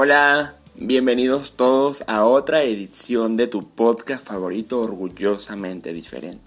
Hola, bienvenidos todos a otra edición de tu podcast favorito orgullosamente diferente.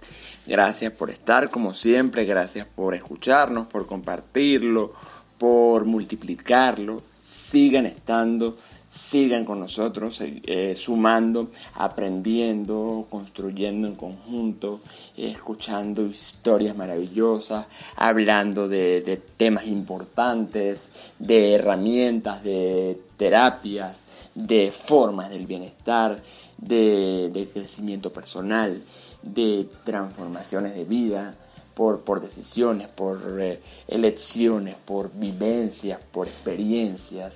Gracias por estar como siempre, gracias por escucharnos, por compartirlo, por multiplicarlo. Sigan estando sigan con nosotros, eh, sumando, aprendiendo, construyendo en conjunto, escuchando historias maravillosas, hablando de, temas importantes, de herramientas, de terapias, de formas del bienestar, de, crecimiento personal, de transformaciones de vida, por, por decisiones, por eh, elecciones, por vivencias, por experiencias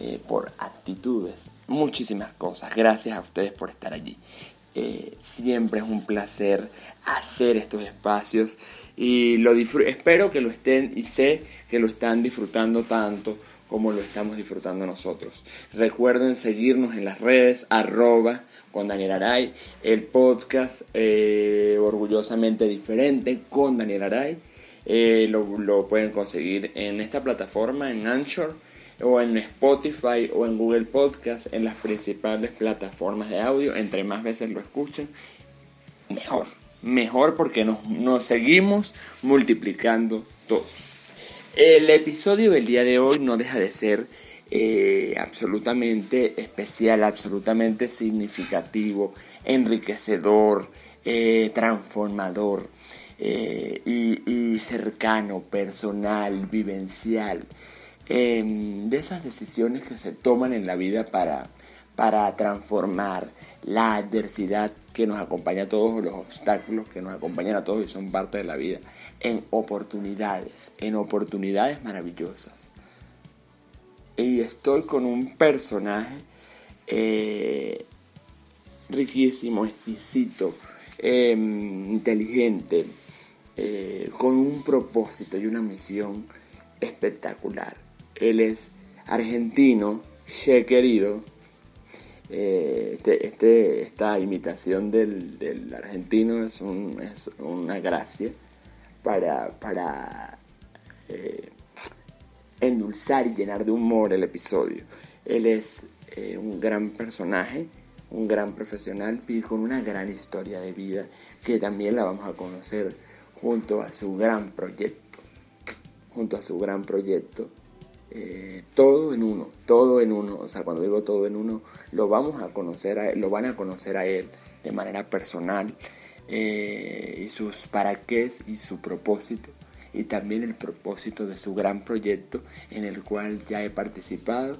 eh, por actitudes, muchísimas cosas. Gracias a ustedes por estar allí. Eh, siempre es un placer hacer estos espacios y lo espero que lo estén y sé que lo están disfrutando tanto como lo estamos disfrutando nosotros. Recuerden seguirnos en las redes arroba con Daniel Aray, el podcast eh, orgullosamente diferente con Daniel Aray. lo, lo pueden conseguir en esta plataforma, en Anchor o en Spotify o en Google Podcast, en las principales plataformas de audio. Entre más veces lo escuchen, mejor. Mejor porque nos, seguimos multiplicando todos. El episodio del día de hoy no deja de ser eh, absolutamente especial, absolutamente significativo, enriquecedor, eh, transformador eh, y cercano, personal, vivencial. De esas decisiones que se toman en la vida para, para transformar la adversidad que nos acompaña a todos, los obstáculos que nos acompañan a todos y son parte de la vida, en oportunidades, en oportunidades maravillosas. Y estoy con un personaje eh, riquísimo, exquisito, em, inteligente, eh, con un propósito y una misión espectacular. Él es argentino, che querido. Eh, este, este, esta imitación del, argentino es, una gracia para, para eh, endulzar y llenar de humor el episodio. Él es eh, un gran personaje, un gran profesional y con una gran historia de vida que también la vamos a conocer junto a su gran proyecto. Junto a su gran proyecto eh, todo en uno, todo en uno. O sea, cuando digo todo en uno, lo vamos a conocer, a lo van a conocer a él de manera personal eh, y sus para qué y su propósito y también el propósito de su gran proyecto en el cual ya he participado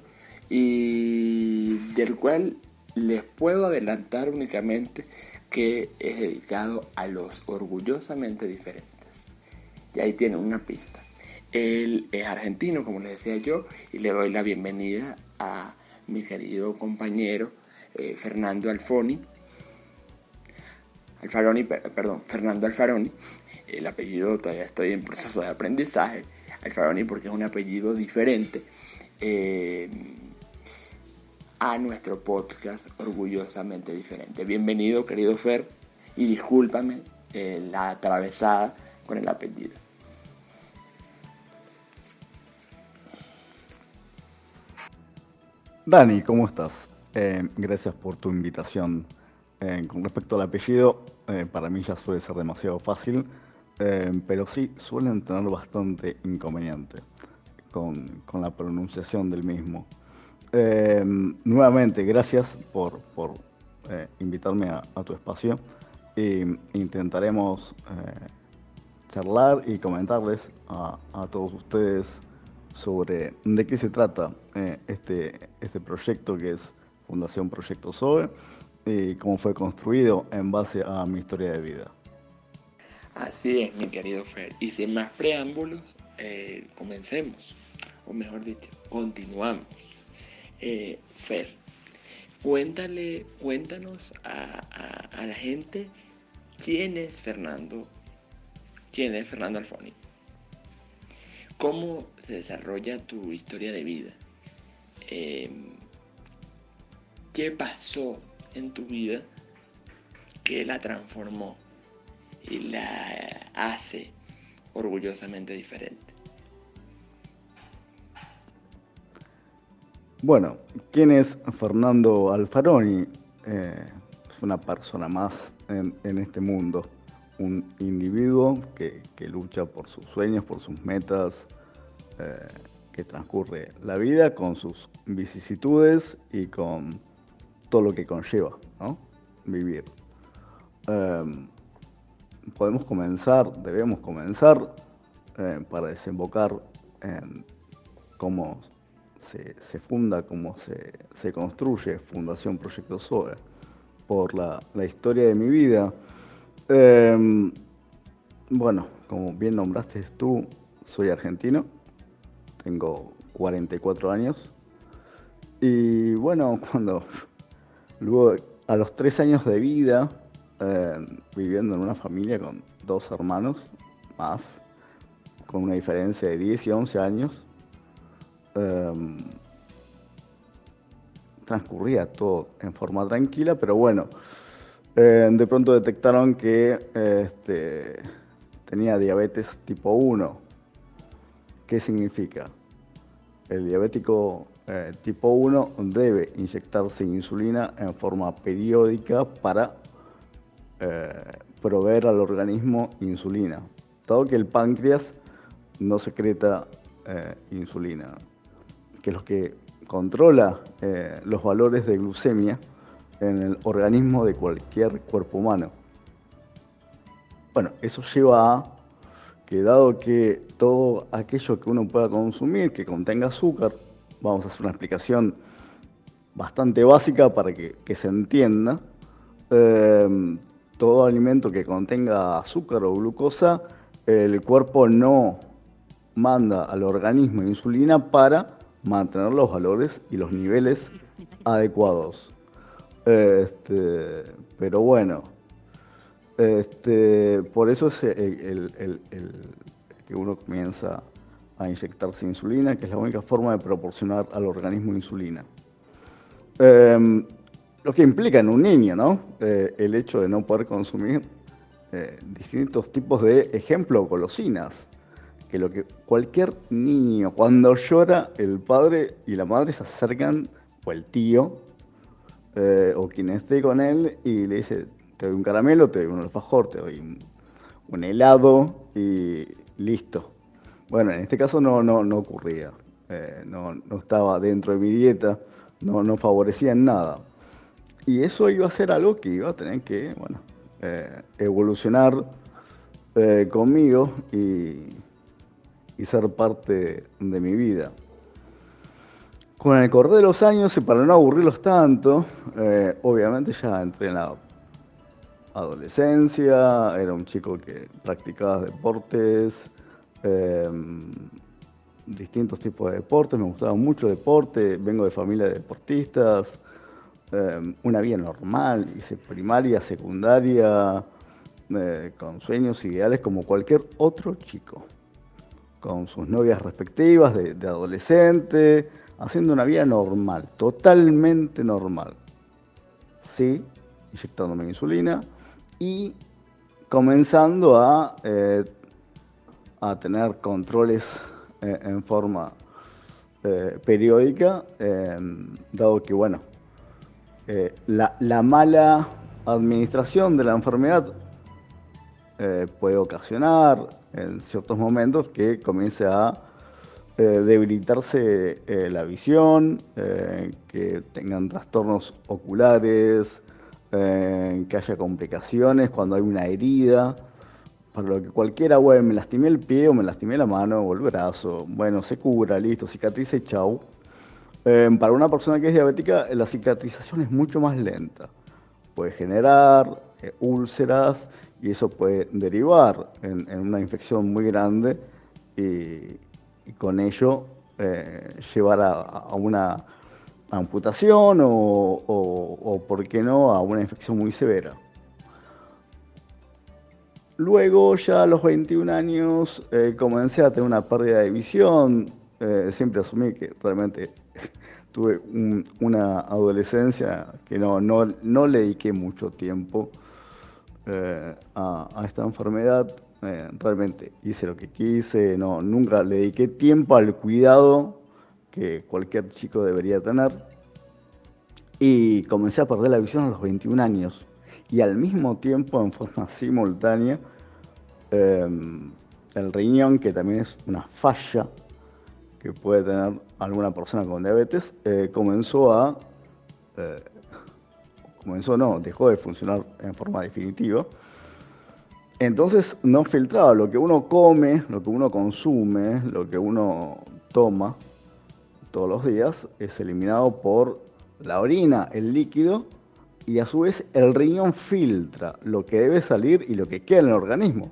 y del cual les puedo adelantar únicamente que es dedicado a los orgullosamente diferentes. Y ahí tienen una pista. Él es argentino, como les decía yo, y le doy la bienvenida a mi querido compañero eh, Fernando Alfoni. Alfaroni, perdón, Fernando Alfaroni. El apellido todavía estoy en proceso de aprendizaje. Alfaroni porque es un apellido diferente eh, a nuestro podcast orgullosamente diferente. Bienvenido, querido Fer, y discúlpame eh, la atravesada con el apellido. Dani, ¿cómo estás? Eh, gracias por tu invitación. Eh, con respecto al apellido, eh, para mí ya suele ser demasiado fácil, pero sí suelen tener bastante inconveniente con, la pronunciación del mismo. nuevamente, gracias por, invitarme a, tu espacio e intentaremos charlar y comentarles a, a todos ustedes sobre de qué se trata eh, este, este proyecto que es Fundación Proyecto SOE y cómo fue construido en base a mi historia de vida. Así es, mi querido Fer. Y sin más preámbulos, eh, comencemos, o mejor dicho, continuamos. Eh, Fer, cuéntale, cuéntanos a, a, la gente quién es Fernando, quién es Fernando Alfoni. ¿Cómo se desarrolla tu historia de vida? Em, ¿Qué pasó en tu vida que la transformó y la hace orgullosamente diferente? Bueno, ¿quién es Fernando Alfaroni? Eh, es una persona más en, este mundo, un individuo que, lucha por sus sueños, por sus metas, eh, que transcurre la vida con sus vicisitudes y con todo lo que conlleva vivir. Em, podemos comenzar, debemos comenzar eh, para desembocar en cómo se, funda, cómo se, construye Fundación Proyecto SOE, por la, historia de mi vida. Em, bueno, como bien nombraste tú, soy argentino, tengo 44 años. Y bueno, cuando luego a los tres años de vida, em, viviendo en una familia con dos hermanos más, con una diferencia de 10 y 11 años, Em, transcurría todo en forma tranquila, pero bueno, em, de pronto detectaron que este, tenía diabetes tipo 1. ¿Qué significa? El diabético eh, tipo 1 debe inyectarse insulina en forma periódica para eh, proveer al organismo insulina, dado que el páncreas no secreta eh, insulina que es lo que controla eh, los valores de glucemia en el organismo de cualquier cuerpo humano. Bueno, eso lleva a que dado que todo aquello que uno pueda consumir que contenga azúcar, vamos a hacer una explicación bastante básica para que, se entienda, eh, todo alimento que contenga azúcar o glucosa, el cuerpo no manda al organismo insulina para mantener los valores y los niveles adecuados. Este, pero bueno, este, por eso es que uno comienza a inyectarse insulina, que es la única forma de proporcionar al organismo insulina. Em, lo que implica en un niño, ¿no? Eh, el hecho de no poder consumir eh, distintos tipos de, ejemplo, golosinas que lo que cualquier niño, cuando llora, el padre y la madre se acercan, o el tío, eh, o quien esté con él, y le dice, te doy un caramelo, te doy un alfajor, te doy un, helado, y listo. Bueno, en este caso no, no, no ocurría, eh, no, estaba dentro de mi dieta, no, no favorecía en nada. Y eso iba a ser algo que iba a tener que, bueno, eh, evolucionar conmigo y y ser parte de mi vida. Con el correr de los años, y para no aburrirlos tanto, eh, obviamente ya entré en la adolescencia, era un chico que practicaba deportes, em, distintos tipos de deportes, me gustaba mucho el deporte, vengo de familia de deportistas, em, una vida normal, hice primaria, secundaria, eh, con sueños ideales como cualquier otro chico con sus novias respectivas de, adolescente, haciendo una vida normal, totalmente normal. Sí, inyectándome insulina y comenzando a, eh, a tener controles eh, en forma eh, periódica, dado que, bueno, la, la, mala administración de la enfermedad puede ocasionar en ciertos momentos que comience a eh, debilitarse eh, la visión, eh, que tengan trastornos oculares, que haya complicaciones cuando hay una herida. Para lo que cualquiera, bueno, me lastimé el pie o me lastimé la mano o el brazo, bueno, se cura, listo, cicatrice, chau. para una persona que es diabética, la cicatrización es mucho más lenta. Puede generar úlceras y eso puede derivar en, una infección muy grande y, con ello eh, llevar a, una amputación o, o, por qué no, a una infección muy severa. Luego, ya a los 21 años, eh, comencé a tener una pérdida de visión. Eh, siempre asumí que realmente tuve una adolescencia que no, no, no, le dediqué mucho tiempo a, esta enfermedad. Realmente hice lo que quise, no, nunca le dediqué tiempo al cuidado que cualquier chico debería tener. Y comencé a perder la visión a los 21 años y al mismo tiempo, en forma simultánea, em, el riñón, que también es una falla que puede tener alguna persona con diabetes, eh, comenzó a, eh, comenzó no, dejó de funcionar en forma definitiva. Entonces no filtraba lo que uno come, lo que uno consume, lo que uno toma todos los días, es eliminado por la orina, el líquido, y a su vez el riñón filtra lo que debe salir y lo que queda en el organismo.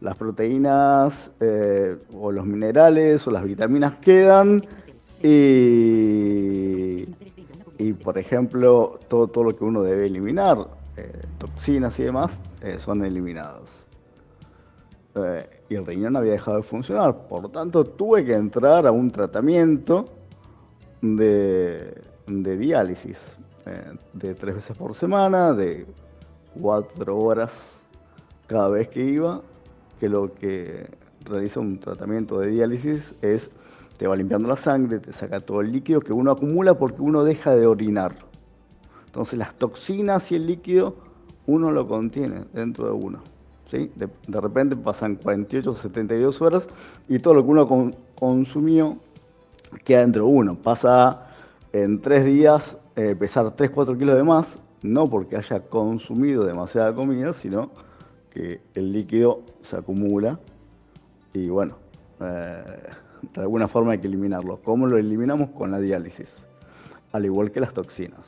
Las proteínas eh, o los minerales o las vitaminas quedan y, y por ejemplo, todo, todo lo que uno debe eliminar, eh, toxinas y demás, eh, son eliminadas. y el riñón había dejado de funcionar, por lo tanto tuve que entrar a un tratamiento de, de diálisis eh, de tres veces por semana, de cuatro horas cada vez que iba, que lo que realiza un tratamiento de diálisis es te va limpiando la sangre, te saca todo el líquido que uno acumula porque uno deja de orinar. Entonces las toxinas y el líquido uno lo contiene dentro de uno. ¿sí? De, repente pasan 48 o 72 horas y todo lo que uno consumió queda dentro de uno. Pasa en tres días eh, pesar 3-4 kilos de más, no porque haya consumido demasiada comida, sino que el líquido se acumula y bueno, eh, de alguna forma hay que eliminarlo. ¿Cómo lo eliminamos? Con la diálisis, al igual que las toxinas.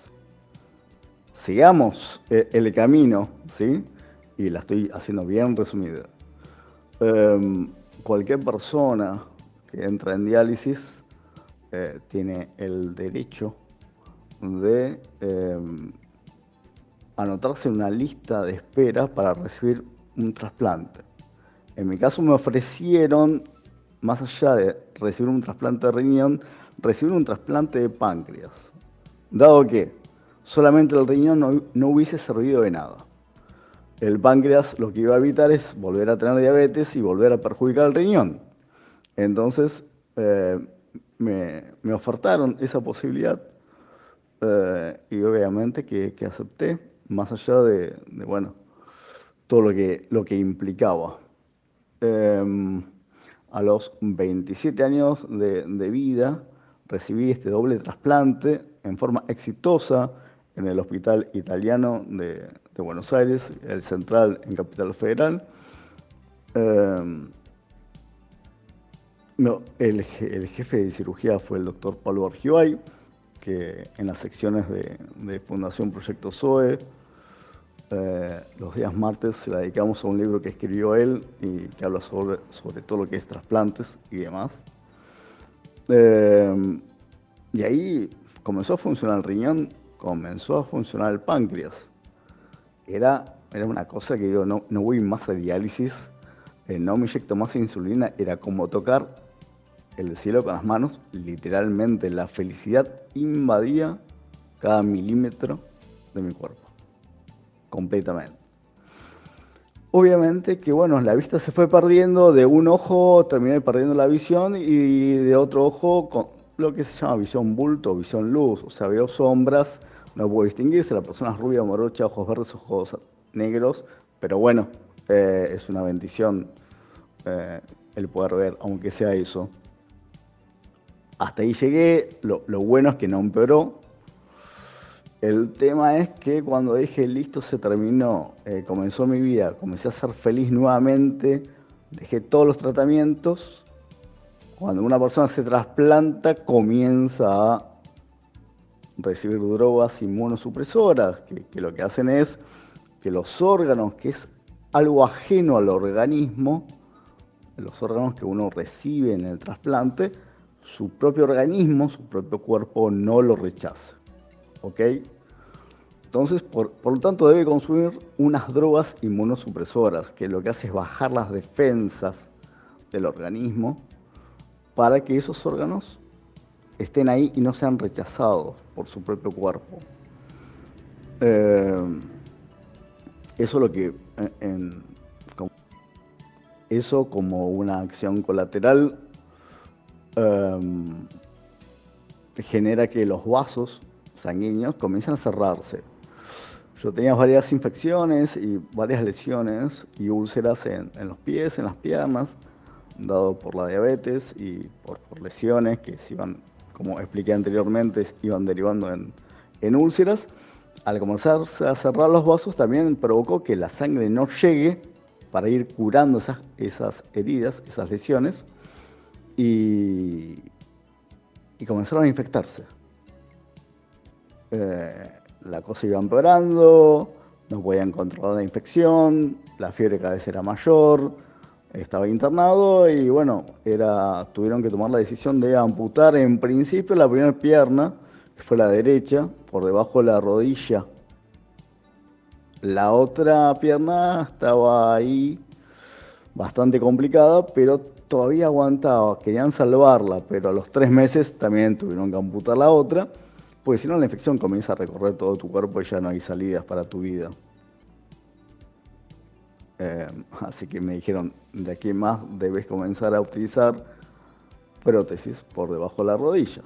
Sigamos eh, el camino, ¿sí? Y la estoy haciendo bien resumida. Em, cualquier persona que entra en diálisis tiene el derecho de em, anotarse en una lista de espera para recibir un trasplante. En mi caso me ofrecieron, más allá de recibir un trasplante de riñón, recibir un trasplante de páncreas, dado que solamente el riñón no, hubiese servido de nada. El páncreas lo que iba a evitar es volver a tener diabetes y volver a perjudicar el riñón. Entonces eh, me, me ofertaron esa posibilidad eh, y obviamente que, acepté, más allá de, bueno, todo lo que, lo que implicaba. Em, a los 27 años de, vida recibí este doble trasplante en forma exitosa en el Hospital Italiano de, Buenos Aires, el central en Capital Federal. Em, no, el, jefe de cirugía fue el doctor Pablo Argibay que en las secciones de, Fundación Proyecto SOE, eh, los días martes se dedicamos a un libro que escribió él y que habla sobre, sobre todo lo que es trasplantes y demás. Eh, y ahí comenzó a funcionar el riñón, comenzó a funcionar el páncreas. Era, era una cosa que yo no, no voy más a diálisis, eh, no me inyecto más insulina, era como tocar el cielo con las manos, literalmente la felicidad invadía cada milímetro de mi cuerpo, completamente. Obviamente que bueno, la vista se fue perdiendo, de un ojo terminé perdiendo la visión y de otro ojo con lo que se llama visión bulto, visión luz, o sea, veo sombras, no puedo distinguirse, la persona es rubia, morocha, ojos verdes, ojos negros, pero bueno, eh, es una bendición eh, el poder ver, aunque sea eso. Hasta ahí llegué, lo, bueno es que no empeoró. El tema es que cuando dije listo se terminó, eh, comenzó mi vida, comencé a ser feliz nuevamente, dejé todos los tratamientos. Cuando una persona se trasplanta comienza a recibir drogas inmunosupresoras, que, lo que hacen es que los órganos, que es algo ajeno al organismo, los órganos que uno recibe en el trasplante, su propio organismo, su propio cuerpo no lo rechaza. ¿Ok? Entonces, por, lo tanto, debe consumir unas drogas inmunosupresoras, que lo que hace es bajar las defensas del organismo para que esos órganos estén ahí y no sean rechazados por su propio cuerpo. Eh, eso es lo que eso como una acción colateral em, genera que los vasos sanguíneos comiencen a cerrarse. Yo tenía varias infecciones y varias lesiones y úlceras en, los pies, en las piernas, dado por la diabetes y por, lesiones que se iban, como expliqué anteriormente, iban derivando en, úlceras. Al comenzar a cerrar los vasos también provocó que la sangre no llegue para ir curando esas, heridas, esas lesiones, y, y comenzaron a infectarse. Eh, la cosa iba empeorando, no podían controlar la infección, la fiebre cada vez era mayor, estaba internado y bueno, era, tuvieron que tomar la decisión de amputar en principio la primera pierna, que fue la derecha, por debajo de la rodilla. La otra pierna estaba ahí bastante complicada, pero todavía aguantaba, querían salvarla, pero a los tres meses también tuvieron que amputar la otra. Porque si no, la infección comienza a recorrer todo tu cuerpo y ya no hay salidas para tu vida. Eh, así que me dijeron, de aquí más debes comenzar a utilizar prótesis por debajo de la rodilla.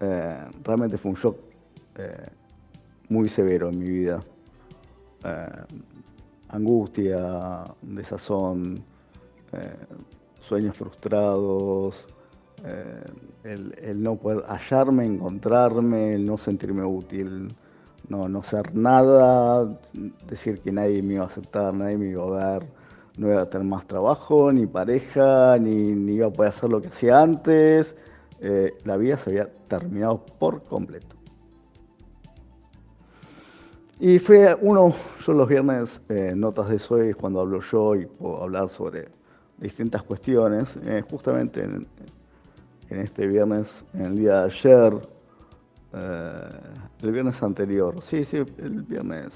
Eh, realmente fue un shock eh, muy severo en mi vida. angustia, desazón, sueños frustrados, el, no poder hallarme, encontrarme, el no sentirme útil, no, no ser nada, decir que nadie me iba a aceptar, nadie me iba a ver, no iba a tener más trabajo, ni pareja, ni, ni iba a poder hacer lo que hacía antes. Eh, la vida se había terminado por completo. Y fue uno, yo los viernes, eh, notas de Soy, cuando hablo yo y puedo hablar sobre distintas cuestiones, justamente en, este viernes, en el día de ayer, eh, el viernes anterior, sí, sí, el viernes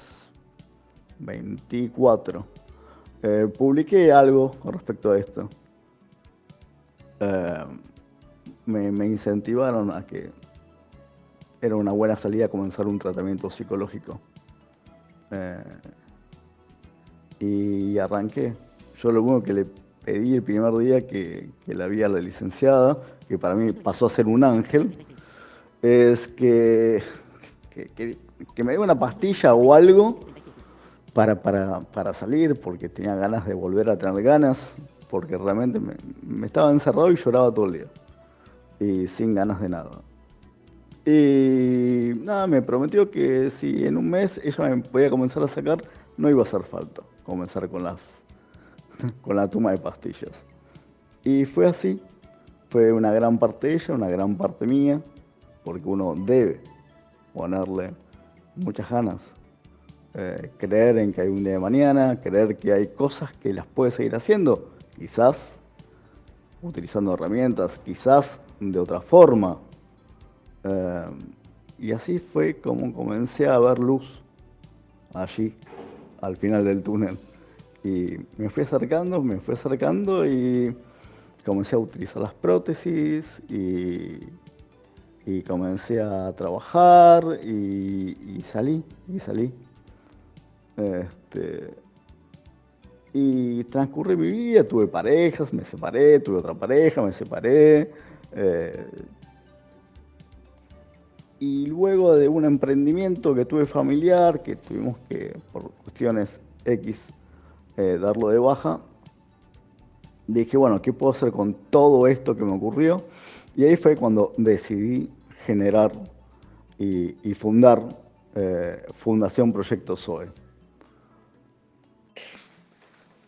24, eh, publiqué algo respecto a esto. Eh, me, incentivaron a que era una buena salida comenzar un tratamiento psicológico. y arranqué. Yo lo único que le pedí el primer día que, que la vi a la licenciada que para mí pasó a ser un ángel, es que, que, me dé una pastilla o algo para, para, salir, porque tenía ganas de volver a tener ganas, porque realmente me, estaba encerrado y lloraba todo el día, y sin ganas de nada. Y nada, me prometió que si en un mes ella me podía comenzar a sacar, no iba a hacer falta comenzar con las con la toma de pastillas. Y fue así, fue una gran parte de ella, una gran parte mía, porque uno debe ponerle muchas ganas, eh, creer en que hay un día de mañana, creer que hay cosas que las puede seguir haciendo, quizás utilizando herramientas, quizás de otra forma. Eh, y así fue como comencé a ver luz allí, al final del túnel. Y me fui acercando, me fui acercando y comencé a utilizar las prótesis y, comencé a trabajar y, salí, y salí. Este, y transcurrí mi vida, tuve parejas, me separé, tuve otra pareja, me separé. Eh, y luego de un emprendimiento que tuve familiar, que tuvimos que, por cuestiones X, eh, darlo de baja, dije, bueno, ¿qué puedo hacer con todo esto que me ocurrió? Y ahí fue cuando decidí generar y, fundar eh, Fundación Proyecto SOE.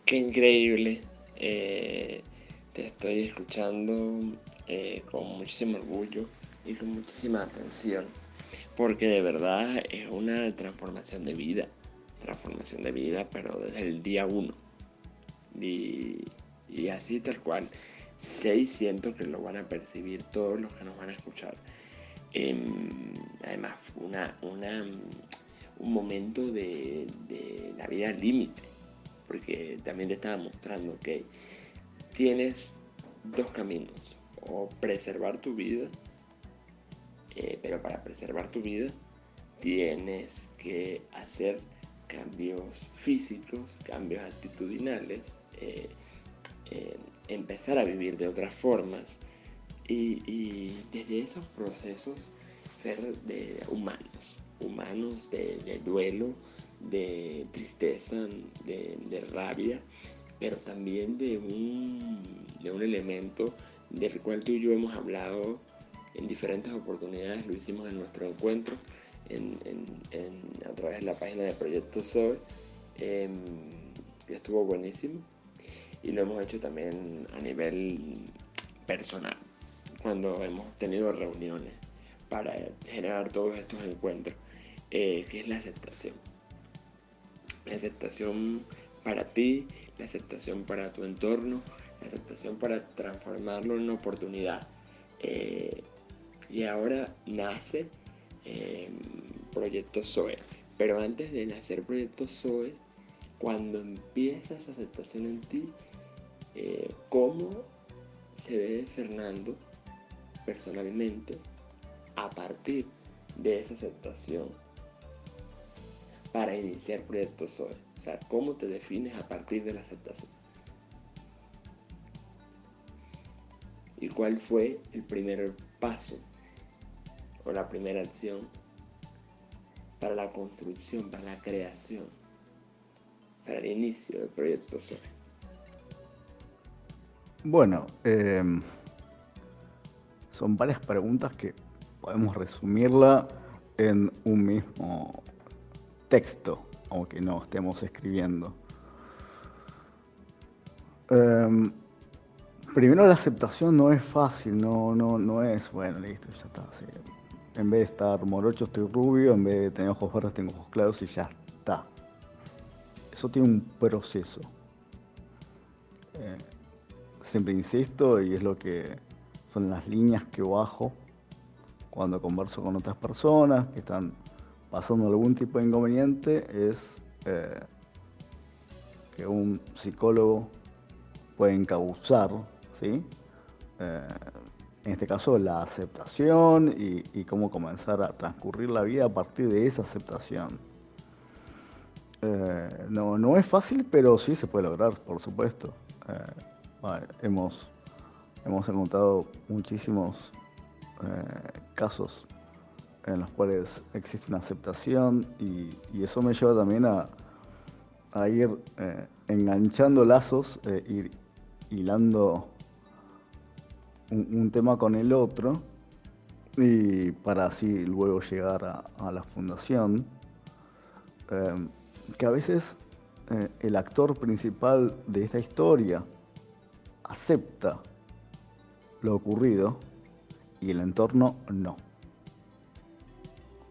Qué increíble. Eh, te estoy escuchando eh, con muchísimo orgullo y con muchísima atención, porque de verdad es una transformación de vida, transformación de vida, pero desde el día uno. Y, Y así tal cual. Seis siento que lo van a percibir todos los que nos van a escuchar. Em, además, una, una, un momento de, la vida límite. Porque también te estaba mostrando que tienes dos caminos. O preservar tu vida. Eh, pero para preservar tu vida tienes que hacer cambios físicos, cambios actitudinales, eh, eh, empezar a vivir de otras formas y, desde esos procesos ser de humanos, humanos de, duelo, de tristeza, de, rabia, pero también de un, de un elemento del cual tú y yo hemos hablado en diferentes oportunidades, lo hicimos en nuestro encuentro, a través de la página de Proyecto Sol, eh, estuvo buenísimo. Y lo hemos hecho también a nivel personal, cuando hemos tenido reuniones para generar todos estos encuentros, eh, que es la aceptación. La aceptación para ti, la aceptación para tu entorno, la aceptación para transformarlo en una oportunidad. Eh, y ahora nace Proyecto Zoe. Pero antes de nacer Proyecto Zoe, cuando empieza esa aceptación en ti, eh, ¿cómo se ve Fernando personalmente a partir de esa aceptación para iniciar Proyecto Zoe? O sea, ¿cómo te defines a partir de la aceptación? ¿Y cuál fue el primer paso o la primera acción para la construcción, para la creación, para el inicio del proyecto SOE? Bueno, em, son varias preguntas que podemos resumirla en un mismo texto, aunque no estemos escribiendo. Em, primero la aceptación no es fácil, no, no, no es, bueno, listo, ya está. En vez de estar morocho estoy rubio, en vez de tener ojos verdes tengo ojos claros y ya está. Eso tiene un proceso. Eh, siempre insisto y es lo que son las líneas que bajo cuando converso con otras personas que están pasando algún tipo de inconveniente es eh, que un psicólogo puede encauzar, ¿sí? Eh, en este caso la aceptación y, cómo comenzar a transcurrir la vida a partir de esa aceptación. Eh, no, no es fácil, pero sí se puede lograr, por supuesto. Hemos, hemos encontrado muchísimos eh, casos en los cuales existe una aceptación y, eso me lleva también a, ir enganchando lazos, ir hilando un, tema con el otro y para así luego llegar a, la fundación, em, que a veces eh, el actor principal de esta historia acepta lo ocurrido y el entorno no.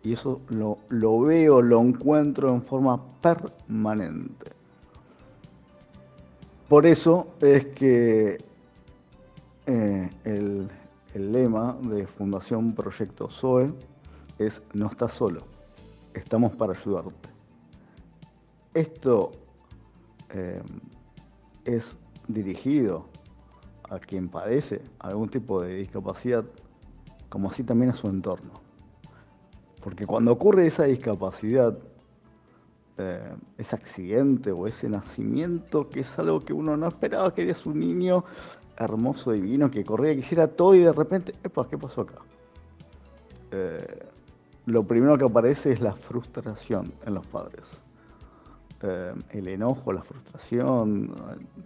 Y eso lo, lo veo, lo encuentro en forma permanente. Por eso es que eh, el, lema de Fundación Proyecto SOE es No estás solo, estamos para ayudarte. Esto eh, es dirigido a quien padece algún tipo de discapacidad, como así también a su entorno. Porque cuando ocurre esa discapacidad, eh, ese accidente o ese nacimiento, que es algo que uno no esperaba, que eres un niño hermoso, divino, que corría, que hiciera todo y de repente, epa, ¿qué pasó acá? Eh, lo primero que aparece es la frustración en los padres. Eh, el enojo, la frustración,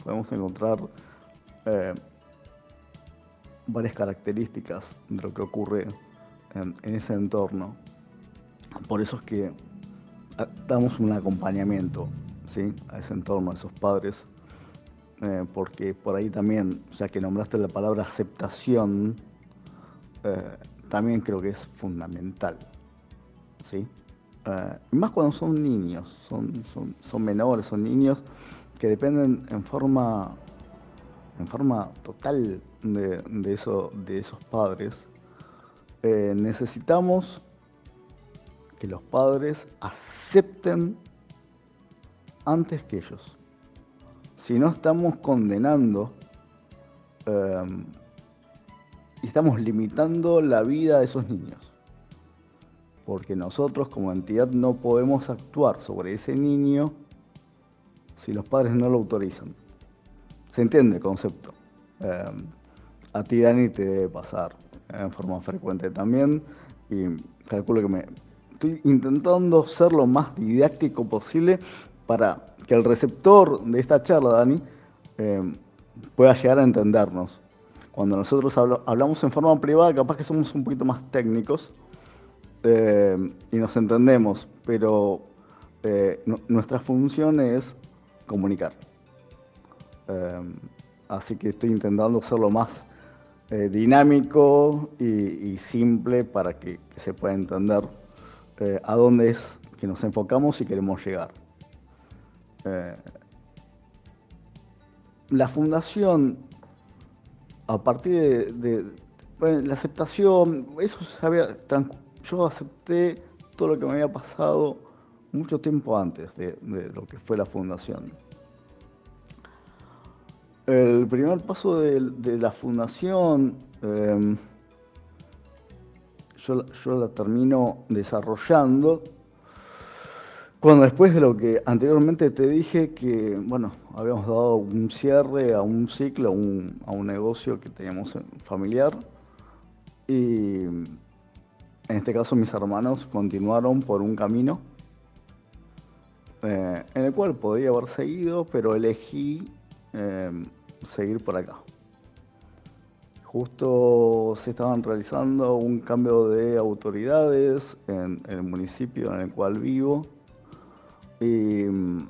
podemos encontrar varias características de lo que ocurre en, ese entorno. Por eso es que damos un acompañamiento ¿sí? a ese entorno, a esos padres eh, porque por ahí también, ya que nombraste la palabra aceptación, eh, también creo que es fundamental. ¿sí? Eh, más cuando son niños, son, son, son, menores, son niños que dependen en forma en forma total de, eso, de esos padres, eh, necesitamos que los padres acepten antes que ellos. Si no estamos condenando em, y estamos limitando la vida de esos niños. Porque nosotros como entidad no podemos actuar sobre ese niño si los padres no lo autorizan. ¿Se entiende el concepto? Em, a ti, Dani, te debe pasar en forma frecuente también. Y calculo que me estoy intentando ser lo más didáctico posible para que el receptor de esta charla, Dani, em, pueda llegar a entendernos. Cuando nosotros hablamos en forma privada, capaz que somos un poquito más técnicos em, y nos entendemos, pero eh, nuestra función es comunicar. Así que estoy intentando lo más eh, dinámico y, simple para que, se pueda entender eh, a dónde es que nos enfocamos y queremos llegar. Eh, la fundación, a partir de, la aceptación, eso sabía, yo acepté todo lo que me había pasado mucho tiempo antes de, lo que fue la fundación. El primer paso de, la fundación, em, yo, la termino desarrollando. Cuando después de lo que anteriormente te dije que, bueno, habíamos dado un cierre a un ciclo, un, a un negocio que teníamos familiar y en este caso mis hermanos continuaron por un camino eh, en el cual podría haber seguido, pero elegí em, seguir por acá. Justo se estaban realizando un cambio de autoridades en, el municipio en el cual vivo y em,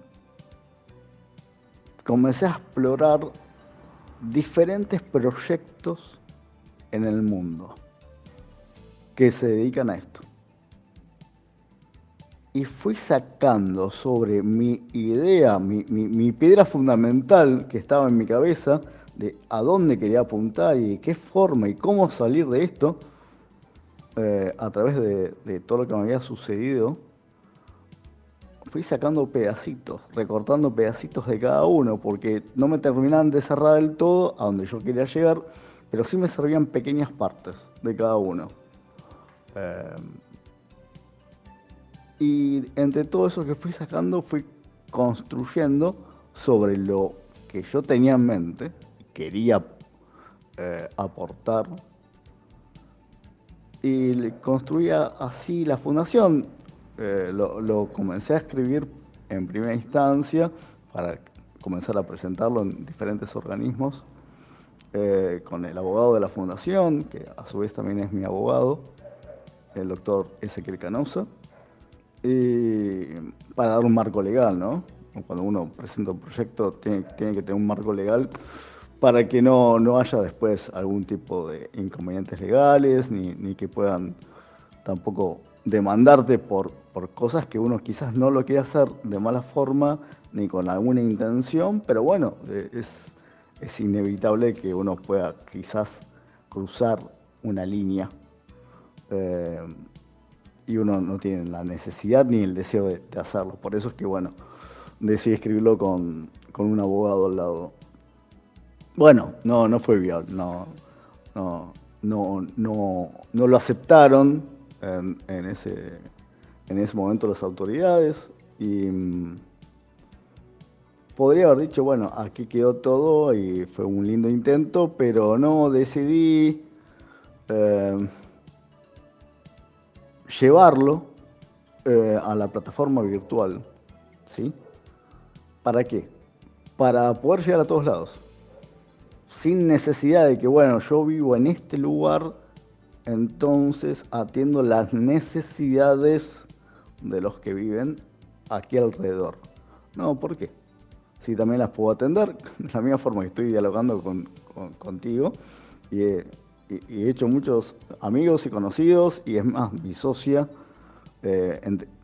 comencé a explorar diferentes proyectos en el mundo que se dedican a esto y fui sacando sobre mi idea, mi, piedra fundamental que estaba en mi cabeza, de a dónde quería apuntar y de qué forma y cómo salir de esto, eh, a través de, todo lo que me había sucedido, fui sacando pedacitos, recortando pedacitos de cada uno, porque no me terminaban de cerrar del todo a donde yo quería llegar, pero sí me servían pequeñas partes de cada uno. Eh, y entre todo eso que fui sacando, fui construyendo sobre lo que yo tenía en mente, quería eh, aportar. Y construía así la fundación. Eh, lo, comencé a escribir en primera instancia para comenzar a presentarlo en diferentes organismos eh, con el abogado de la fundación, que a su vez también es mi abogado, el doctor Ezequiel Canosa para dar un marco legal, ¿no? Cuando uno presenta un proyecto tiene, que tener un marco legal para que no, no haya después algún tipo de inconvenientes legales, ni, que puedan tampoco demandarte por, por cosas que uno quizás no lo quiere hacer de mala forma ni con alguna intención, pero bueno, eh, es, es inevitable que uno pueda quizás cruzar una línea. Eh, y uno no tiene la necesidad ni el deseo de, hacerlo. Por eso es que, bueno, decidí escribirlo con, un abogado al lado. Bueno, no, no fue viable, no, no, no, no, no lo aceptaron en, ese, en ese momento las autoridades y mm, podría haber dicho, bueno, aquí quedó todo y fue un lindo intento, pero no, decidí... Eh, llevarlo eh, a la plataforma virtual. ¿Sí? ¿Para qué? Para poder llegar a todos lados. Sin necesidad de que, bueno, yo vivo en este lugar, entonces atiendo las necesidades de los que viven aquí alrededor. No, ¿por qué? Si también las puedo atender, de la misma forma que estoy dialogando con, contigo y he hecho muchos amigos y conocidos y es más, mi socia, eh,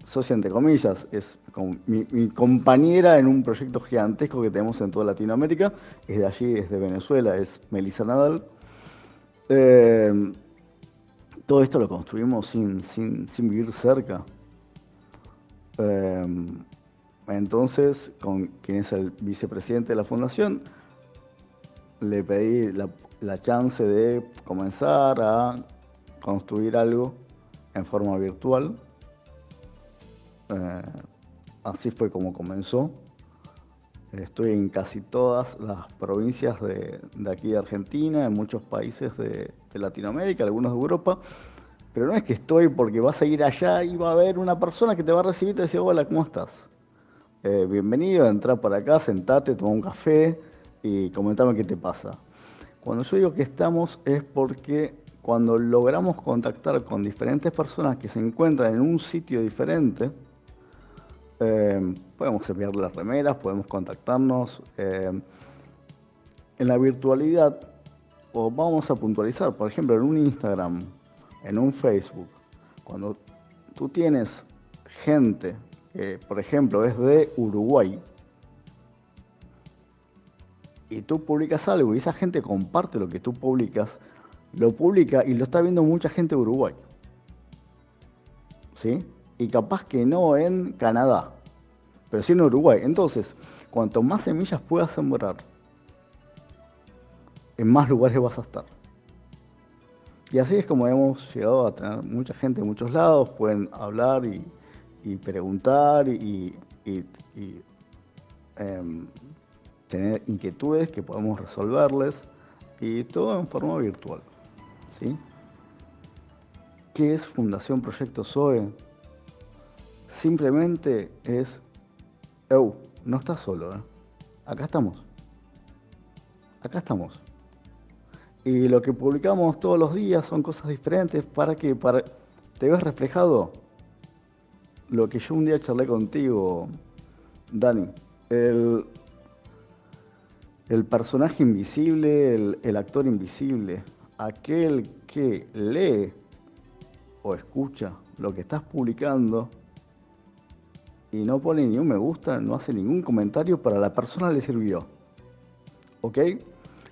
socia entre comillas, es mi, compañera en un proyecto gigantesco que tenemos en toda Latinoamérica, es de allí, es de Venezuela, es Melissa Nadal. Eh, todo esto lo construimos sin, vivir cerca. Eh, entonces, con quien es el vicepresidente de la fundación, le pedí la chance de comenzar a construir algo en forma virtual eh, así fue como comenzó. Estoy en casi todas las provincias de, aquí de Argentina, en muchos países de, Latinoamérica, algunos de Europa. Pero no es que estoy porque vas a ir allá y va a haber una persona que te va a recibir y te dice, hola, ¿cómo estás? Eh, bienvenido, entra por acá, sentate, toma un café y comentame qué te pasa. Cuando yo digo que estamos es porque cuando logramos contactar con diferentes personas que se encuentran en un sitio diferente, eh, podemos enviar las remeras, podemos contactarnos. Eh, en la virtualidad, o vamos a puntualizar, por ejemplo, en un Instagram, en un Facebook, cuando tú tienes gente que, por ejemplo, es de Uruguay, y tú publicas algo y esa gente comparte lo que tú publicas, lo publica y lo está viendo mucha gente de Uruguay. ¿Sí? y capaz que no en Canadá, pero sí en Uruguay. Entonces, cuanto más semillas puedas sembrar, en más lugares vas a estar. Y así es como hemos llegado a tener mucha gente en muchos lados, pueden hablar y, preguntar y, em, tener inquietudes que podemos resolverles y todo en forma virtual. ¿sí? ¿Qué es Fundación Proyecto SOE? simplemente es, oh, no estás solo, ¿eh? acá estamos, acá estamos. Y lo que publicamos todos los días son cosas diferentes para que para, te veas reflejado lo que yo un día charlé contigo, Dani. El, el personaje invisible, el, actor invisible, aquel que lee o escucha lo que estás publicando y no pone ni un me gusta, no hace ningún comentario, para la persona le sirvió. ¿Ok?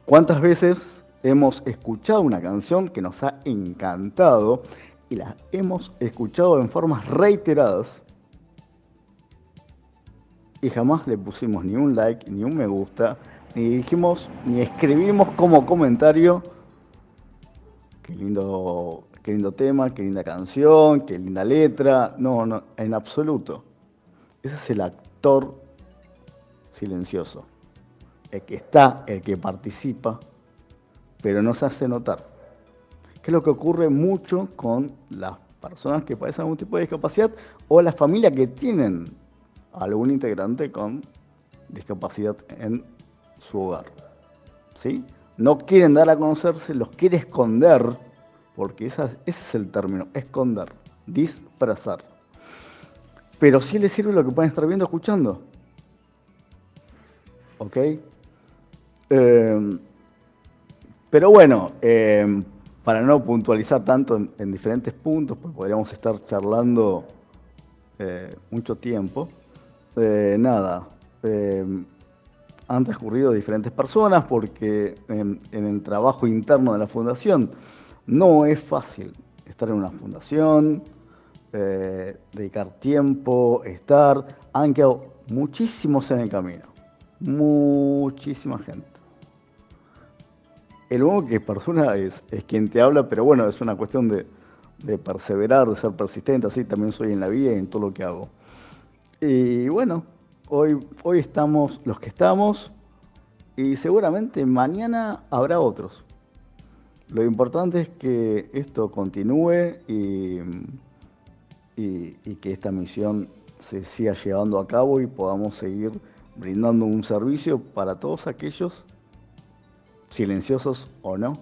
¿Cuántas veces hemos escuchado una canción que nos ha encantado y la hemos escuchado en formas reiteradas y jamás le pusimos ni un like, ni un me gusta, ni dijimos, ni escribimos como comentario, qué lindo, qué lindo tema, qué linda canción, qué linda letra, no, no, en absoluto. Ese es el actor silencioso. El que está, el que participa, pero no se hace notar. ¿Qué es lo que ocurre mucho con las personas que padecen algún tipo de discapacidad o las familias que tienen algún integrante con discapacidad en su hogar? ¿Sí? No quieren dar a conocerse, los quiere esconder, porque ese es el término, esconder, disfrazar pero sí les sirve lo que pueden estar viendo, escuchando. ¿Ok? Em, pero bueno, em, para no puntualizar tanto en, diferentes puntos, pues podríamos estar charlando eh, mucho tiempo. Eh, nada, em, han transcurrido diferentes personas porque en el trabajo interno de la fundación no es fácil estar en una fundación, eh, dedicar tiempo, estar. Han quedado muchísimos en el camino. Muchísima gente. El único que persona es, es quien te habla, pero bueno, es una cuestión de, de perseverar, de ser persistente, así también soy en la vida y en todo lo que hago. Y bueno, hoy, hoy estamos los que estamos y seguramente mañana habrá otros. Lo importante es que esto continúe y que esta misión se siga llevando a cabo y podamos seguir brindando un servicio para todos aquellos, silenciosos o no,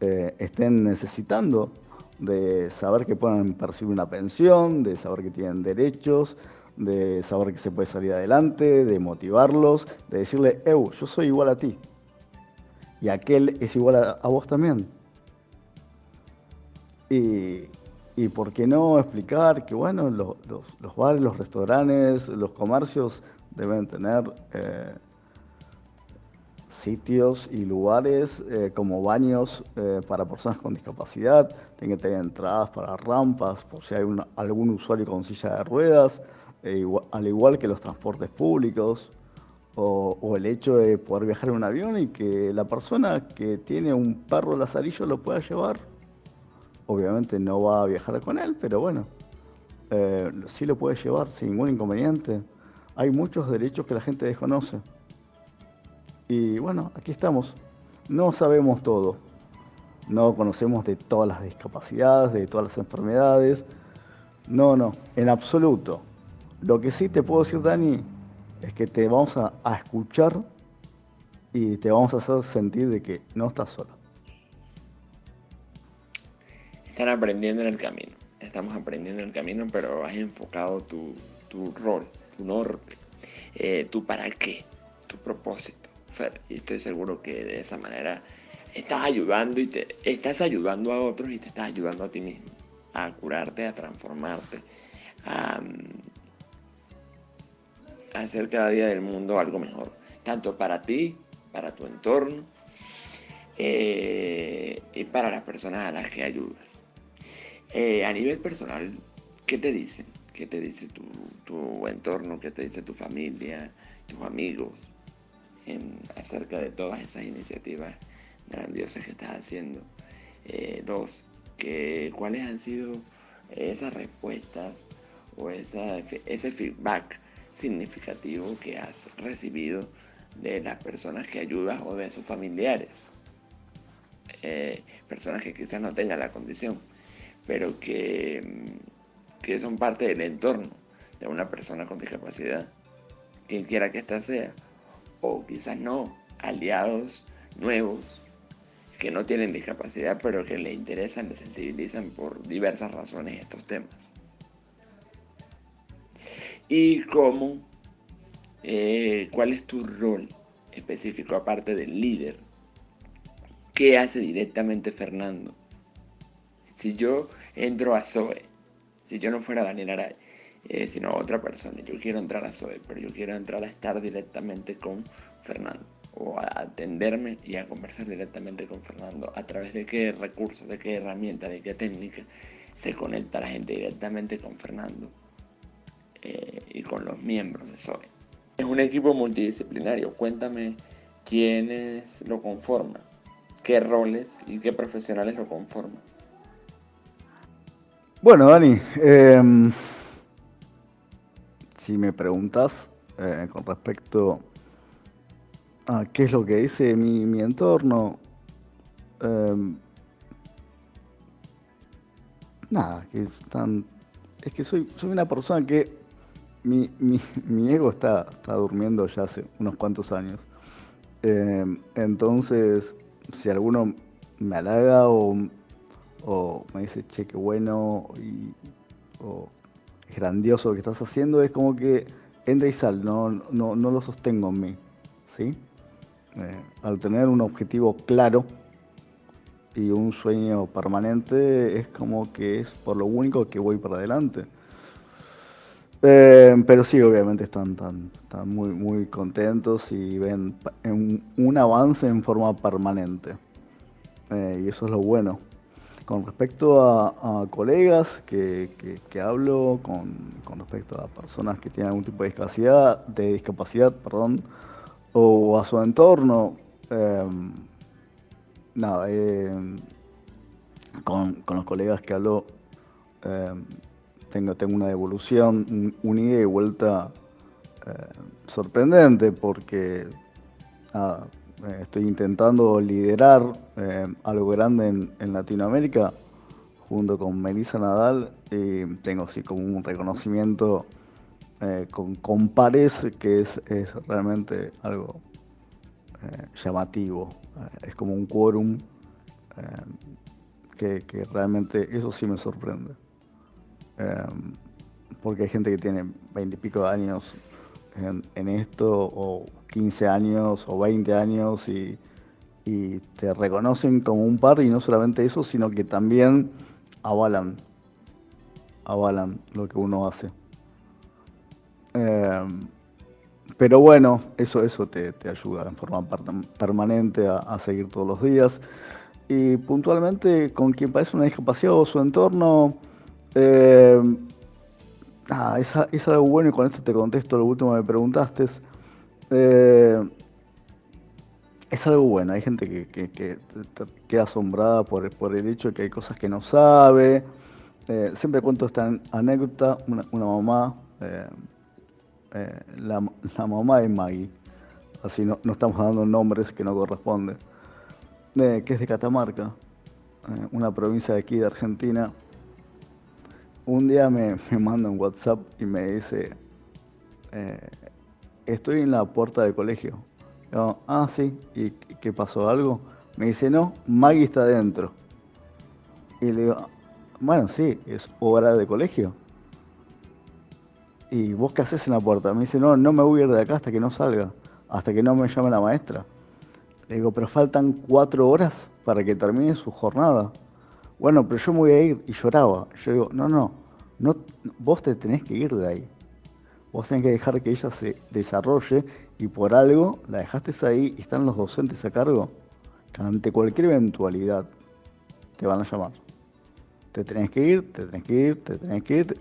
eh, estén necesitando de saber que puedan percibir una pensión, de saber que tienen derechos, de saber que se puede salir adelante, de motivarlos, de decirle, Eu, yo soy igual a ti. Y aquel es igual a, vos también. Y, y por qué no explicar que, bueno, los, los, bares, los restaurantes, los comercios deben tener eh, sitios y lugares eh, como baños eh, para personas con discapacidad, tienen que tener entradas para rampas, por si hay algún usuario con silla de ruedas, e al igual que los transportes públicos, o, el hecho de poder viajar en un avión y que la persona que tiene un perro lazarillo lo pueda llevar. Obviamente no va a viajar con él, pero bueno, eh, sí lo puede llevar sin ningún inconveniente. Hay muchos derechos que la gente desconoce. Y bueno, aquí estamos. No sabemos todo. No conocemos de todas las discapacidades, de todas las enfermedades. No, no, en absoluto. Lo que sí te puedo decir, Dani, es que te vamos a, escuchar y te vamos a hacer sentir de que no estás solo. Están aprendiendo en el camino. Estamos aprendiendo en el camino, pero has enfocado tu, rol, tu norte, eh, tu para qué, tu propósito. y estoy seguro que de esa manera estás ayudando y te estás ayudando a otros y te estás ayudando a ti mismo a curarte, a transformarte, a, hacer cada día del mundo algo mejor, tanto para ti, para tu entorno eh, y para las personas a las que ayudas. Eh, a nivel personal, ¿qué te dicen? ¿Qué te dice tu, entorno? ¿Qué te dice tu familia, tus amigos acerca de todas esas iniciativas grandiosas que estás haciendo? Eh, dos, ¿cuáles han sido esas respuestas o ese feedback significativo que has recibido de las personas que ayudas o de sus familiares. Eh, personas que quizás no tengan la condición, pero que, mm, que son parte del entorno de una persona con discapacidad, quien quiera que ésta sea, o quizás no, aliados nuevos que no tienen discapacidad, pero que le interesan, le sensibilizan por diversas razones estos temas y cómo, eh, cuál es tu rol específico aparte del líder. ¿Qué hace directamente Fernando? Si yo entro a Zoe, si yo no fuera Daniel Aray, eh, sino otra persona, yo quiero entrar a Zoe, pero yo quiero entrar a estar directamente con Fernando o a atenderme y a conversar directamente con Fernando a través de qué recursos, de qué herramienta, de qué técnica se conecta la gente directamente con Fernando eh, y con los miembros de SOE. Es un equipo multidisciplinario. Cuéntame quiénes lo conforman, qué roles y qué profesionales lo conforman. Bueno, Dani, em, si me preguntas eh, con respecto a qué es lo que dice mi, entorno, em, nada, que están, es que soy, soy una persona que mi, mi, ego está, está, durmiendo ya hace unos cuantos años. Eh, entonces, si alguno me halaga o, me dice, che, qué bueno, y, o grandioso lo que estás haciendo, es como que entra y sal, no, no, no lo sostengo en mí. ¿sí? Eh, al tener un objetivo claro y un sueño permanente, es como que es por lo único que voy para adelante. Eh, pero sí, obviamente están, muy, muy contentos y ven un, avance en forma permanente. Eh, y eso es lo bueno. Con respecto a, colegas que, hablo, con, respecto a personas que tienen algún tipo de discapacidad, de discapacidad perdón, o a su entorno, em, nada, con, con, los colegas que hablo, tengo, tengo una devolución, un, ida y vuelta eh, sorprendente porque eh, estoy intentando liderar eh, algo grande en, Latinoamérica junto con Melissa Nadal y tengo así como un reconocimiento con, con, pares que es, es realmente algo llamativo. es como un quórum que, que realmente eso sí me sorprende. Em, porque hay gente que tiene 20 y pico de años en, esto, o 15 años, o 20 años, y, te reconocen como un par, y no solamente eso, sino que también avalan avalan lo que uno hace. Em, pero bueno, eso, eso te, ayuda en forma permanente a, seguir todos los días. Y puntualmente con quien parece una discapacidad o su entorno, em, es, algo bueno y con esto te contesto lo último que me preguntaste. Eh, es algo bueno, hay gente que, queda asombrada por, el hecho de que hay cosas que no sabe. Eh, siempre cuento esta anécdota, una, mamá, eh, la, mamá de Maggie, así no, estamos dando nombres que no corresponden, que es de Catamarca, una provincia de aquí de Argentina, un día me, manda un WhatsApp y me dice, eh, estoy en la puerta del colegio. ah, sí, ¿y qué pasó? ¿Algo? Me dice, no, Maggie está adentro. Y le digo, bueno, sí, es hora de colegio. ¿Y vos qué haces en la puerta? Me dice, no, no me voy a ir de acá hasta que no salga, hasta que no me llame la maestra. Le digo, pero faltan cuatro horas para que termine su jornada. Bueno, pero yo me voy a ir. Y lloraba. Yo digo, no, no, no, vos te tenés que ir de ahí. Vos tenés que dejar que ella se desarrolle y por algo la dejaste ahí y están los docentes a cargo. Ante cualquier eventualidad te van a llamar. Te tenés que ir, te tenés que ir, te tenés que ir.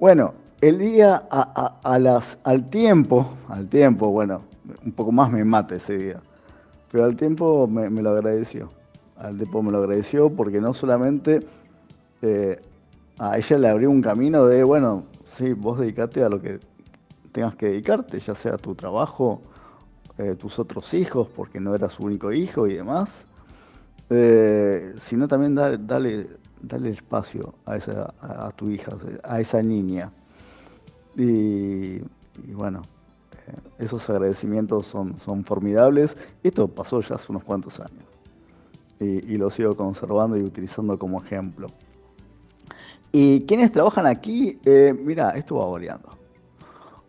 Bueno, el día a, las, al tiempo, al tiempo, bueno, un poco más me mata ese día. Pero al tiempo me, lo agradeció. Al tiempo me lo agradeció porque no solamente eh, a ella le abrió un camino de, bueno, sí, vos dedicate a lo que tengas que dedicarte, ya sea tu trabajo, eh, tus otros hijos, porque no eras su único hijo y demás, eh, sino también dale, dale, espacio a, esa, a, tu hija, a esa niña. Y, bueno, eh, esos agradecimientos son, son formidables. Esto pasó ya hace unos cuantos años. Y lo sigo conservando y utilizando como ejemplo. Y quienes trabajan aquí, eh, mira, esto va variando.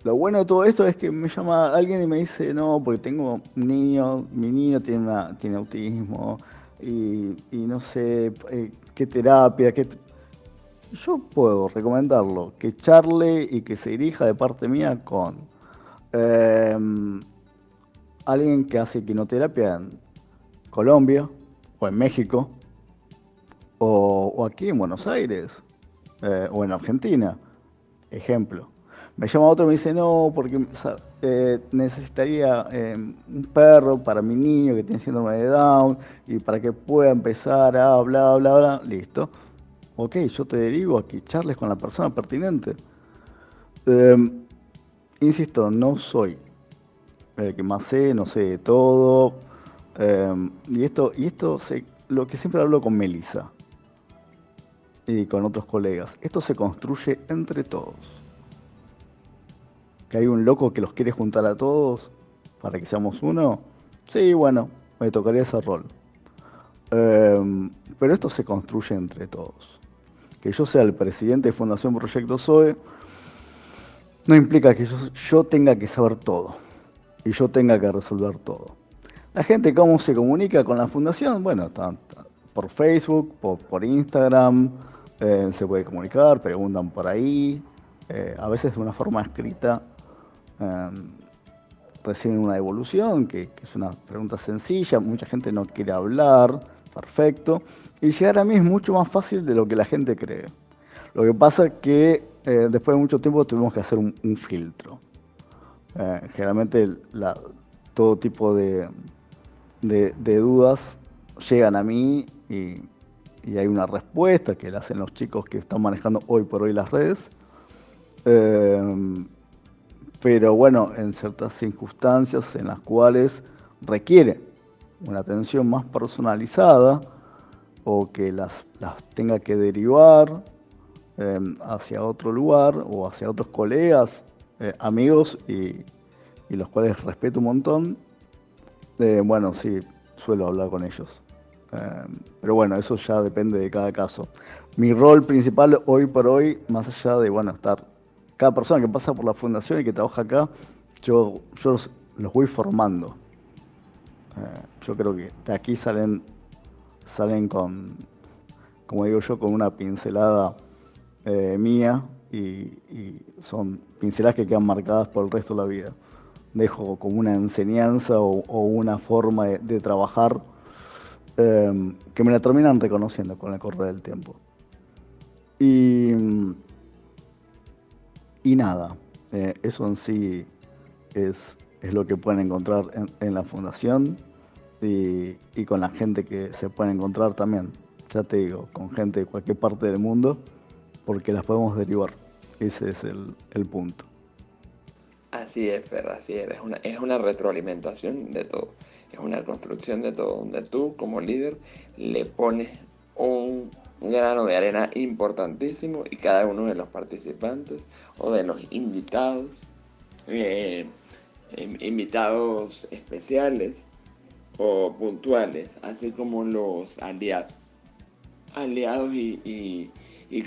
Lo bueno de todo esto es que me llama alguien y me dice, no, porque tengo un niño, mi niño tiene, tiene autismo y, no sé eh, qué terapia, qué... Yo puedo recomendarlo, que charle y que se dirija de parte mía con em, alguien que hace quinoterapia en Colombia o en México o aquí en Buenos Aires eh, o en Argentina, ejemplo. Me llama otro y me dice, no, porque eh, necesitaría eh, un perro para mi niño que tiene síndrome de Down y para que pueda empezar a bla, bla, bla. Listo. Ok, yo te derivo a que charles con la persona pertinente. Em, insisto, no soy el que más sé, no sé de todo. Em, y esto, y esto sé, lo que siempre hablo con Melissa y con otros colegas. Esto se construye entre todos. Que hay un loco que los quiere juntar a todos para que seamos uno. Sí, bueno, me tocaría ese rol. Em, pero esto se construye entre todos. Que yo sea el presidente de Fundación Proyecto SOE no implica que yo, tenga que saber todo y yo tenga que resolver todo. La gente, ¿cómo se comunica con la fundación? Bueno, por Facebook, por Instagram, eh, se puede comunicar, preguntan por ahí, eh, a veces de una forma escrita em, reciben una evolución, que, es una pregunta sencilla, mucha gente no quiere hablar, perfecto, y llegar a mí es mucho más fácil de lo que la gente cree. Lo que pasa es que eh, después de mucho tiempo tuvimos que hacer un, filtro. generalmente todo tipo de, de dudas llegan a mí y y hay una respuesta que le hacen los chicos que están manejando hoy por hoy las redes. Eh, pero bueno, en ciertas circunstancias en las cuales requiere una atención más personalizada o que las, las tenga que derivar eh, hacia otro lugar o hacia otros colegas, eh, amigos y, los cuales respeto un montón, bueno, sí, suelo hablar con ellos. Em, pero bueno, eso ya depende de cada caso. Mi rol principal hoy por hoy, más allá de bueno estar cada persona que pasa por la fundación y que trabaja acá, yo, yo los, voy formando. Eh, yo creo que de aquí salen, salen con, como digo yo, con una pincelada eh, mía y, son pinceladas que quedan marcadas por el resto de la vida. Dejo como una enseñanza o, una forma de, trabajar em, que me la terminan reconociendo con el correr del tiempo. Y, y nada, eh, eso en sí es, es, lo que pueden encontrar en, la fundación y, y, con la gente que se pueden encontrar también, ya te digo, con gente de cualquier parte del mundo, porque las podemos derivar. Ese es el, el punto. Así es, Fer, así es. Es una, es una retroalimentación de todo. Una construcción de todo, donde tú como líder le pones un grano de arena importantísimo y cada uno de los participantes o de los invitados, eh, invitados especiales o puntuales, así como los aliados, aliados y,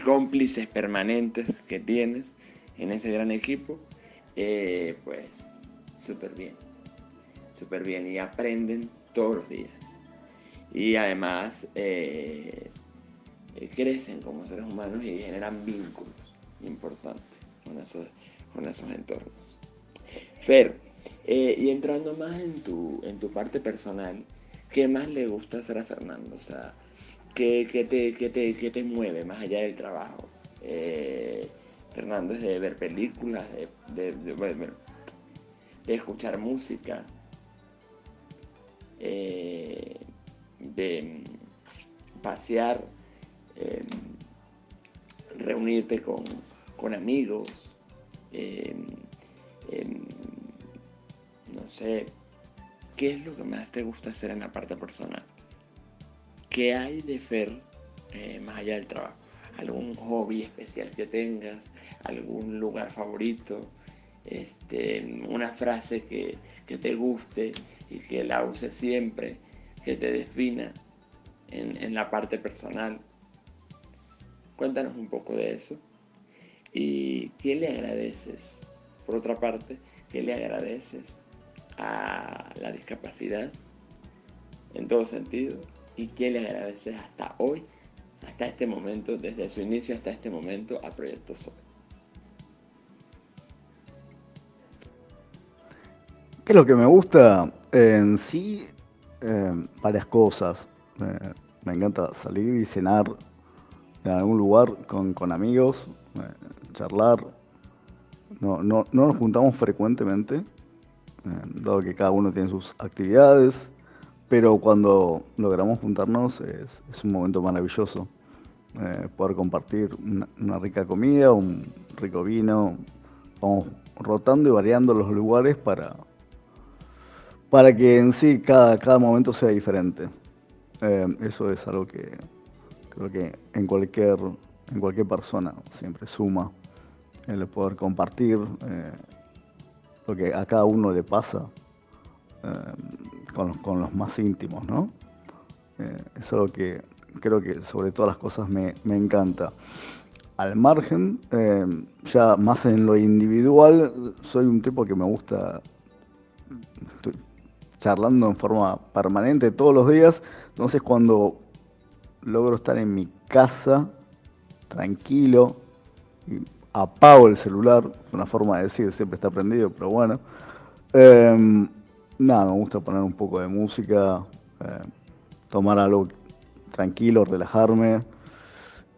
cómplices permanentes que tienes en ese gran equipo, eh, pues súper bien, súper bien y aprenden todos los días. Y además eh, crecen como seres humanos y generan vínculos importantes con esos, con esos entornos. Fer, eh, y entrando más en tu, en tu parte personal, ¿qué más le gusta hacer a Fernando? O sea, ¿qué, te, te, te, mueve más allá del trabajo? Eh, Fernando es de ver películas, de, de, escuchar música, de pasear Em, reunirte con, amigos, em, em, no sé, ¿qué es lo que más te gusta hacer en la parte personal? ¿Qué hay de Fer eh, más allá del trabajo? ¿Algún hobby especial que tengas? ¿Algún lugar favorito? Este, una frase que, te guste y que la uses siempre, que te defina en, en la parte personal. Cuéntanos un poco de eso. ¿Y qué le agradeces? Por otra parte, ¿qué le agradeces a la discapacidad en todo sentido? ¿Y qué le agradeces hasta hoy, hasta este momento, desde su inicio hasta este momento a Proyecto Sol? ¿Qué es lo que me gusta? En sí, eh, varias cosas. Me encanta salir y cenar en algún lugar con, amigos, eh, charlar. No, no, no, nos juntamos frecuentemente, eh, dado que cada uno tiene sus actividades, pero cuando logramos juntarnos es, un momento maravilloso. Poder compartir una, rica comida, un rico vino, vamos rotando y variando los lugares para, para que en sí cada, cada momento sea diferente. eso es algo que, Creo que en cualquier, en cualquier persona siempre suma el poder compartir eh, lo que a cada uno le pasa eh, con, los más íntimos, ¿no? Eh, es algo que creo que sobre todas las cosas me, encanta. Al margen, ya más en lo individual, soy un tipo que me gusta, charlando en forma permanente todos los días, entonces cuando logro estar en mi casa, tranquilo, apago el celular, una forma de decir, siempre está prendido, pero bueno. Em, nada, me gusta poner un poco de música, em, tomar algo tranquilo, relajarme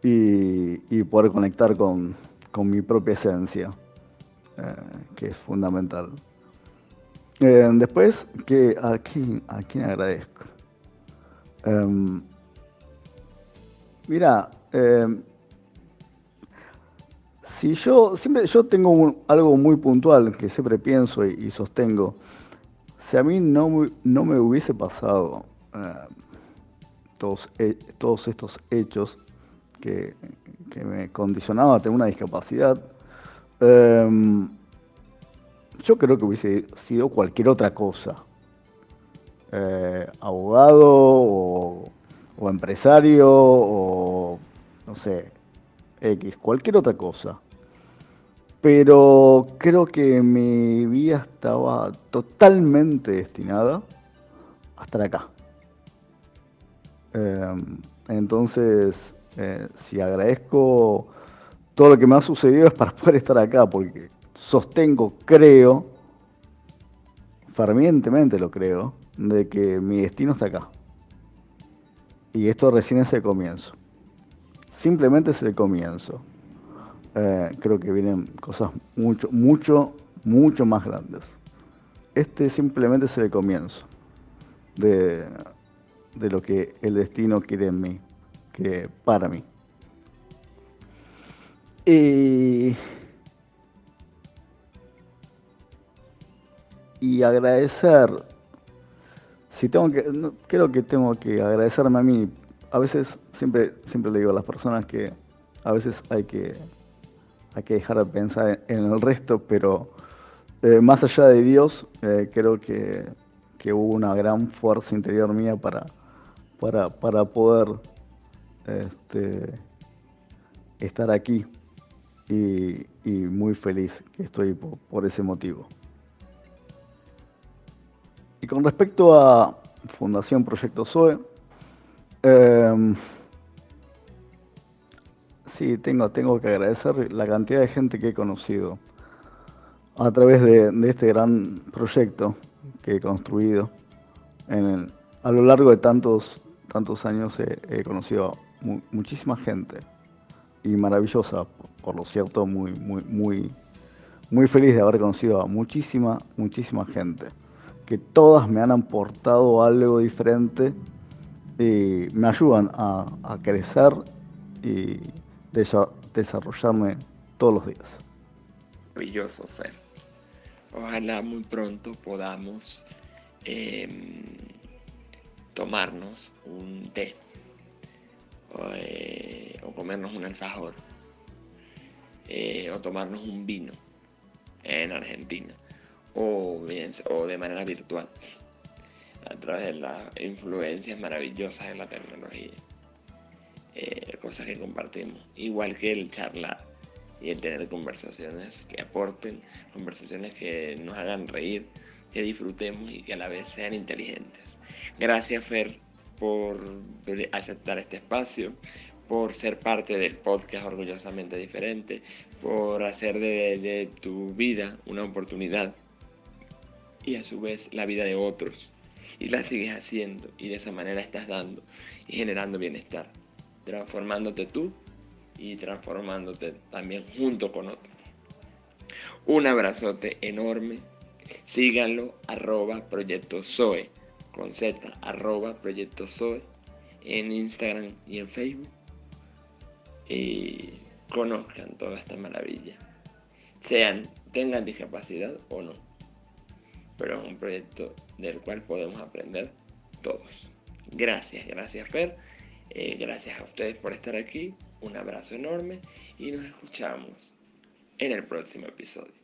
y, poder conectar con, mi propia esencia, eh, que es fundamental. Em, después, que, ¿a, quién, ¿a quién agradezco? Mira, em, si yo siempre yo tengo algo muy puntual que siempre pienso y, sostengo. Si a mí no, no me hubiese pasado em, todos, todos, estos hechos que, me condicionaban a tener una discapacidad, em, yo creo que hubiese sido cualquier otra cosa. Eh, abogado o o empresario o no sé, X, cualquier otra cosa. Pero creo que mi vida estaba totalmente destinada a estar acá. Em, entonces, eh, si agradezco todo lo que me ha sucedido es para poder estar acá, porque sostengo, creo, fervientemente lo creo, de que mi destino está acá. Y esto recién es el comienzo. Simplemente es el comienzo. Eh, creo que vienen cosas mucho, mucho, mucho más grandes. Este simplemente es el comienzo de, de lo que el destino quiere en mí, para mí. Y, y agradecer, si tengo que, creo que tengo que agradecerme a mí. A veces siempre, siempre le digo a las personas que a veces hay que, hay que dejar de pensar en el resto, pero eh, más allá de Dios, eh, creo que, hubo una gran fuerza interior mía para, para, poder este, estar aquí y, muy feliz que estoy por, ese motivo. Y con respecto a Fundación Proyecto SOE, em, sí, tengo, tengo que agradecer la cantidad de gente que he conocido a través de, este gran proyecto que he construido. a lo largo de tantos, tantos años he, conocido muchísima gente y maravillosa, por lo cierto, muy, muy, muy, muy feliz de haber conocido a muchísima, muchísima gente, que todas me han aportado algo diferente y me ayudan a, crecer y desarrollarme todos los días. Maravilloso, Fer. Ojalá muy pronto podamos em, tomarnos un té eh, o comernos un alfajor eh, o tomarnos un vino en Argentina o, bien, o de manera virtual a través de las influencias maravillosas de la tecnología, eh, cosas que compartimos, igual que el charlar y el tener conversaciones que aporten, conversaciones que nos hagan reír, que disfrutemos y que a la vez sean inteligentes. Gracias Fer por aceptar este espacio, por ser parte del podcast Orgullosamente Diferente, por hacer de, tu vida una oportunidad y a su vez la vida de otros. Y la sigues haciendo y de esa manera estás dando y generando bienestar, transformándote tú y transformándote también junto con otros. Un abrazote enorme. Síganlo, arroba Proyecto Zoe con Z, arroba Proyecto Zoe, en Instagram y en Facebook. Y conozcan toda esta maravilla. Sean, tengan discapacidad o no. Pero es un proyecto del cual podemos aprender todos. Gracias, gracias Fer. Eh, gracias a ustedes por estar aquí. Un abrazo enorme y nos escuchamos en el próximo episodio.